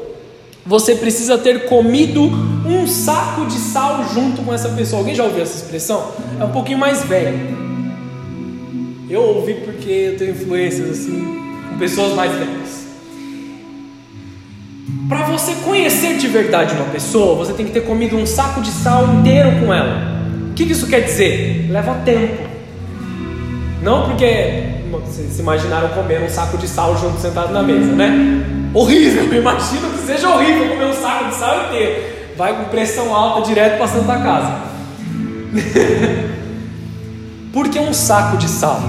você precisa ter comido um saco de sal junto com essa pessoa. Alguém já ouviu essa expressão? É um pouquinho mais velho. Eu ouvi porque eu tenho influências assim com pessoas mais velhas. Para você conhecer de verdade uma pessoa, você tem que ter comido um saco de sal inteiro com ela. O que isso quer dizer? Leva tempo. Não porque vocês imaginaram comer um saco de sal junto sentado na mesa, né? Horrível, imagino que seja horrível comer um saco de sal inteiro. Vai com pressão alta direto para Santa Casa. Por que um saco de sal?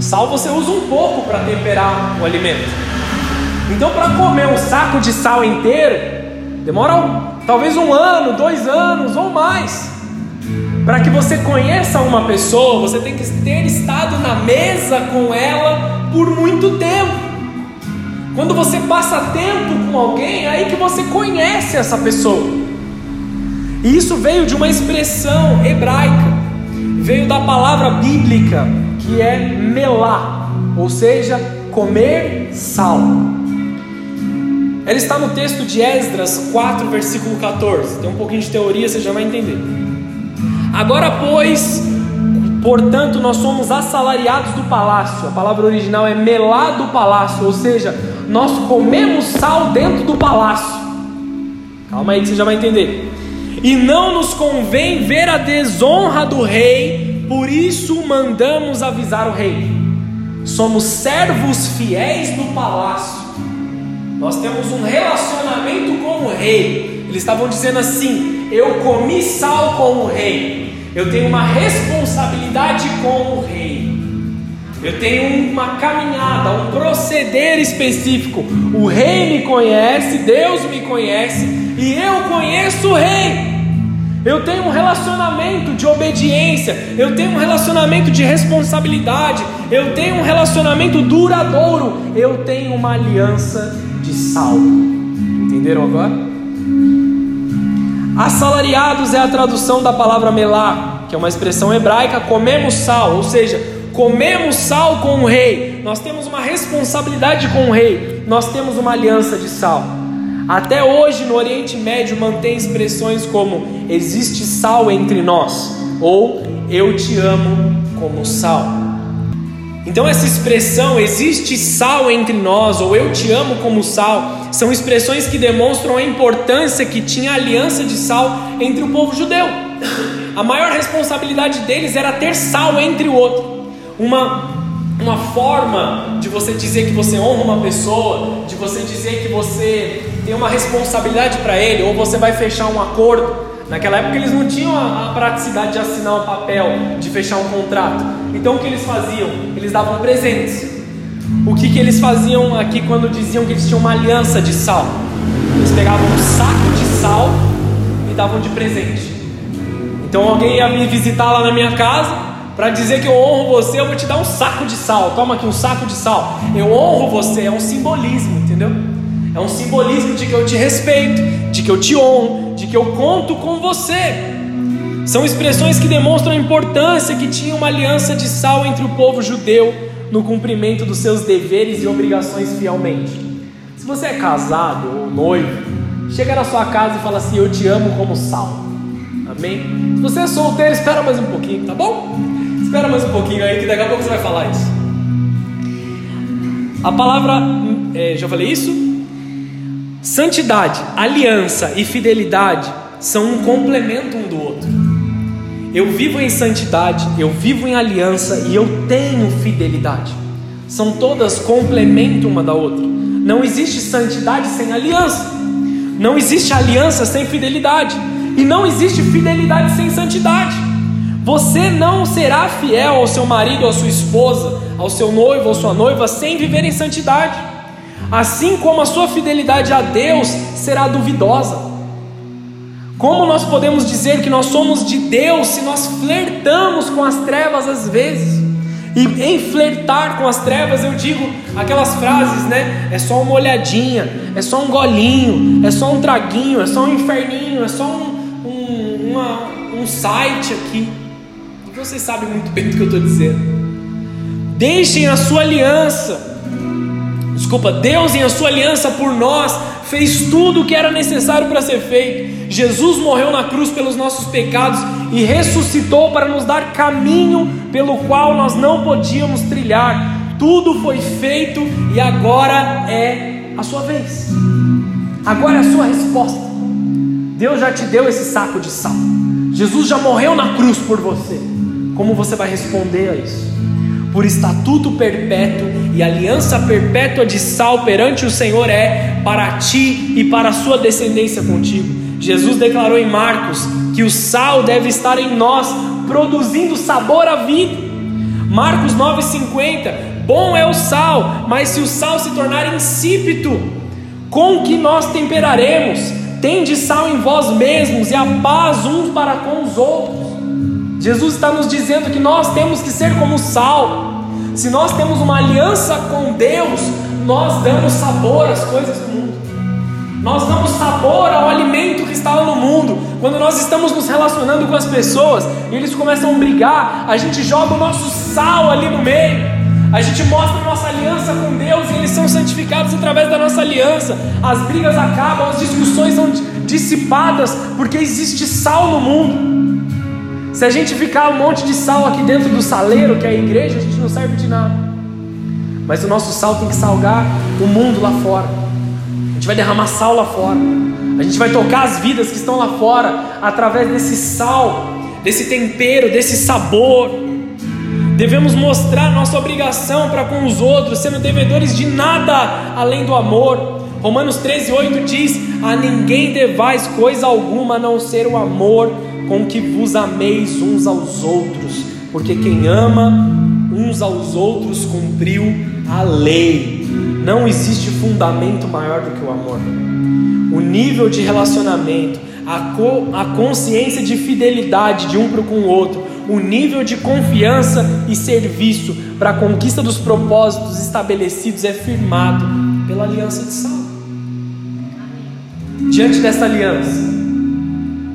Sal você usa um pouco para temperar o alimento. Então, para comer um saco de sal inteiro, demora talvez um ano, dois anos ou mais. Para que você conheça uma pessoa, você tem que ter estado na mesa com ela por muito tempo. Quando você passa tempo com alguém, é aí que você conhece essa pessoa. E isso veio de uma expressão hebraica, veio da palavra bíblica que é melá, ou seja, comer sal. Ela está no texto de Esdras 4, versículo 14. Tem um pouquinho de teoria, você já vai entender. Agora, pois, portanto, nós somos assalariados do palácio. A palavra original é melá do palácio, ou seja, nós comemos sal dentro do palácio. Calma aí que você já vai entender. E não nos convém ver a desonra do rei, por isso mandamos avisar o rei. Somos servos fiéis do palácio nós temos um relacionamento com o rei. Eles estavam dizendo assim: eu comi sal com o rei. Eu tenho uma responsabilidade com o rei. Eu tenho uma caminhada, um proceder específico. O rei me conhece, Deus me conhece e eu conheço o rei. Eu tenho um relacionamento de obediência, eu tenho um relacionamento de responsabilidade, eu tenho um relacionamento duradouro, eu tenho uma aliança de sal. Entenderam agora? Assalariados é a tradução da palavra melá, que é uma expressão hebraica, comemos sal, ou seja, comemos sal com o rei. Nós temos uma responsabilidade com o rei, nós temos uma aliança de sal. Até hoje no Oriente Médio mantém expressões como existe sal entre nós ou eu te amo como sal. Então, essa expressão, existe sal entre nós, ou eu te amo como sal, são expressões que demonstram a importância que tinha a aliança de sal entre o povo judeu. A maior responsabilidade deles era ter sal entre o outro. Uma, uma forma de você dizer que você honra uma pessoa, de você dizer que você tem uma responsabilidade para ele, ou você vai fechar um acordo. Naquela época eles não tinham a, praticidade de assinar um papel, de fechar um contrato. Então o que eles faziam? Eles davam presentes. O que, que eles faziam aqui quando diziam que eles tinham uma aliança de sal? Eles pegavam um saco de sal e davam de presente. Então alguém ia me visitar lá na minha casa para dizer que eu honro você, eu vou te dar um saco de sal. Toma aqui um saco de sal. Eu honro você, é um simbolismo, entendeu? É um simbolismo de que eu te respeito, de que eu te honro, de que eu conto com você. São expressões que demonstram a importância que tinha uma aliança de sal entre o povo judeu no cumprimento dos seus deveres e obrigações fielmente. Se você é casado ou noivo, chega na sua casa e fala assim: Eu te amo como sal. Amém? Se você é solteiro, espera mais um pouquinho, tá bom? Espera mais um pouquinho aí, que daqui a pouco você vai falar isso. A palavra, é, já falei isso? Santidade, aliança e fidelidade são um complemento um do outro. Eu vivo em santidade, eu vivo em aliança e eu tenho fidelidade. São todas complemento uma da outra. Não existe santidade sem aliança. Não existe aliança sem fidelidade. E não existe fidelidade sem santidade. Você não será fiel ao seu marido, à sua esposa, ao seu noivo ou sua noiva sem viver em santidade assim como a sua fidelidade a Deus será duvidosa. Como nós podemos dizer que nós somos de Deus se nós flertamos com as trevas às vezes? E em flertar com as trevas, eu digo aquelas frases, né? É só uma olhadinha, é só um golinho, é só um traguinho, é só um inferninho, é só um, um, uma, um site aqui. Vocês sabem muito bem do que eu estou dizendo. Deixem a sua aliança Desculpa, Deus em a sua aliança por nós fez tudo o que era necessário para ser feito. Jesus morreu na cruz pelos nossos pecados e ressuscitou para nos dar caminho pelo qual nós não podíamos trilhar. Tudo foi feito e agora é a sua vez. Agora é a sua resposta. Deus já te deu esse saco de sal. Jesus já morreu na cruz por você. Como você vai responder a isso? por estatuto perpétuo e aliança perpétua de sal perante o Senhor é para ti e para a sua descendência contigo. Jesus declarou em Marcos que o sal deve estar em nós, produzindo sabor à vida. Marcos 9,50: Bom é o sal, mas se o sal se tornar insípido, com que nós temperaremos? Tende sal em vós mesmos e a paz uns para com os outros. Jesus está nos dizendo que nós temos que ser como sal. Se nós temos uma aliança com Deus, nós damos sabor às coisas do mundo. Nós damos sabor ao alimento que está no mundo. Quando nós estamos nos relacionando com as pessoas e eles começam a brigar, a gente joga o nosso sal ali no meio. A gente mostra a nossa aliança com Deus e eles são santificados através da nossa aliança. As brigas acabam, as discussões são dissipadas, porque existe sal no mundo. Se a gente ficar um monte de sal aqui dentro do saleiro, que é a igreja, a gente não serve de nada. Mas o nosso sal tem que salgar o mundo lá fora. A gente vai derramar sal lá fora. A gente vai tocar as vidas que estão lá fora através desse sal, desse tempero, desse sabor. Devemos mostrar nossa obrigação para com os outros, sendo devedores de nada além do amor. Romanos 13, 8 diz: A ninguém devais coisa alguma a não ser o amor com que vos ameis uns aos outros, porque quem ama uns aos outros cumpriu a lei. Não existe fundamento maior do que o amor. O nível de relacionamento, a, co a consciência de fidelidade de um para com o outro, o nível de confiança e serviço para a conquista dos propósitos estabelecidos é firmado pela aliança de sal. Diante dessa aliança,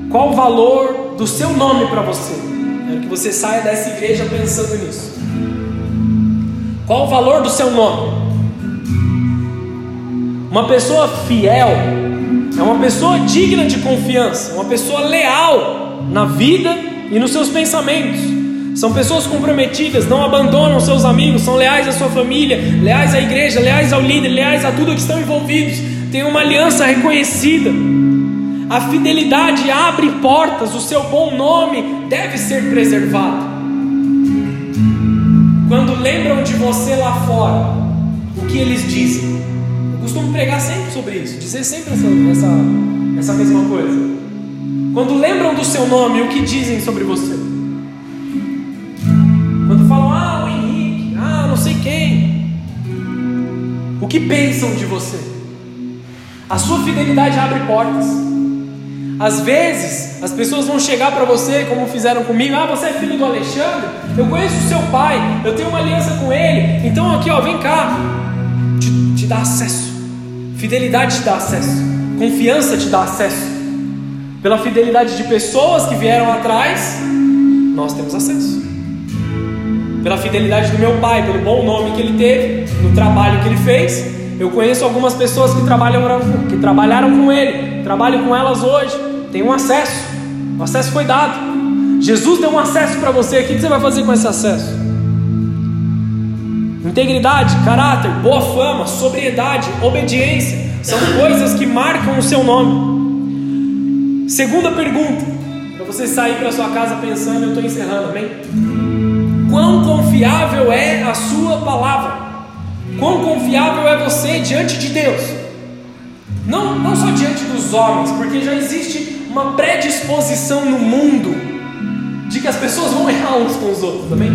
qual o valor do seu nome para você? Quero que você saia dessa igreja pensando nisso. Qual o valor do seu nome? Uma pessoa fiel é uma pessoa digna de confiança, uma pessoa leal na vida e nos seus pensamentos. São pessoas comprometidas, não abandonam seus amigos, são leais à sua família, leais à igreja, leais ao líder, leais a tudo que estão envolvidos. Tem uma aliança reconhecida. A fidelidade abre portas, o seu bom nome deve ser preservado. Quando lembram de você lá fora, o que eles dizem? Eu costumo pregar sempre sobre isso, dizer sempre essa, essa, essa mesma coisa. Quando lembram do seu nome, o que dizem sobre você? Quando falam, ah, o Henrique, ah, não sei quem. O que pensam de você? A sua fidelidade abre portas. Às vezes, as pessoas vão chegar para você, como fizeram comigo: Ah, você é filho do Alexandre? Eu conheço o seu pai, eu tenho uma aliança com ele. Então, aqui, ó, vem cá. Te, te dá acesso. Fidelidade te dá acesso. Confiança te dá acesso. Pela fidelidade de pessoas que vieram atrás, nós temos acesso. Pela fidelidade do meu pai, pelo bom nome que ele teve, no trabalho que ele fez, eu conheço algumas pessoas que trabalham, que trabalharam com ele, trabalho com elas hoje tem um acesso. O acesso foi dado. Jesus deu um acesso para você. O que você vai fazer com esse acesso? Integridade, caráter, boa fama, sobriedade, obediência são coisas que marcam o seu nome. Segunda pergunta, para você sair para sua casa pensando, eu estou encerrando, amém? Quão confiável é a sua palavra? Quão confiável é você diante de Deus? Não, não só diante dos homens, porque já existe uma predisposição no mundo de que as pessoas vão errar uns com os outros também.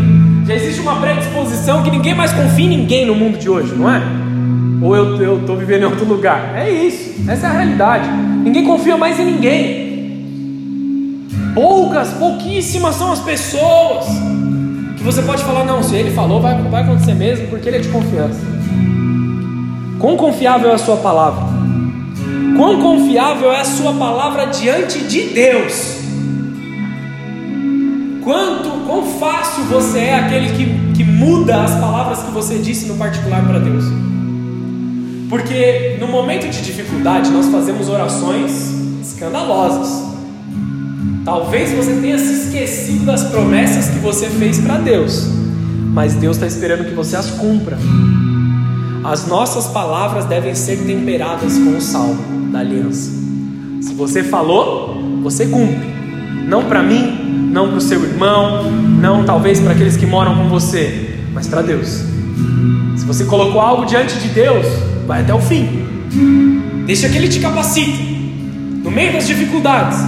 Já existe uma predisposição que ninguém mais confia em ninguém no mundo de hoje, não é? Ou eu estou vivendo em outro lugar? É isso, essa é a realidade. Ninguém confia mais em ninguém. Poucas, pouquíssimas são as pessoas que você pode falar, não, se ele falou, vai, vai acontecer mesmo, porque ele é de confiança. Quão confiável é a sua palavra? Quão confiável é a sua palavra diante de Deus? Quanto, quão fácil você é aquele que, que muda as palavras que você disse no particular para Deus? Porque no momento de dificuldade nós fazemos orações escandalosas. Talvez você tenha se esquecido das promessas que você fez para Deus, mas Deus está esperando que você as cumpra. As nossas palavras devem ser temperadas com o sal da aliança. Se você falou, você cumpre. Não para mim, não para o seu irmão, não talvez para aqueles que moram com você, mas para Deus. Se você colocou algo diante de Deus, vai até o fim. Deixa que Ele te capacite. No meio das dificuldades,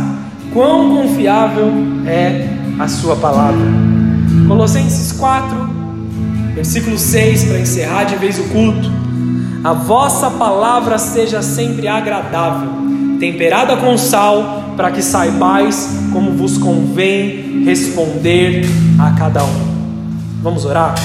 quão confiável é a sua palavra. Colossenses 4, versículo 6, para encerrar de vez o culto. A vossa palavra seja sempre agradável, temperada com sal, para que saibais como vos convém responder a cada um. Vamos orar?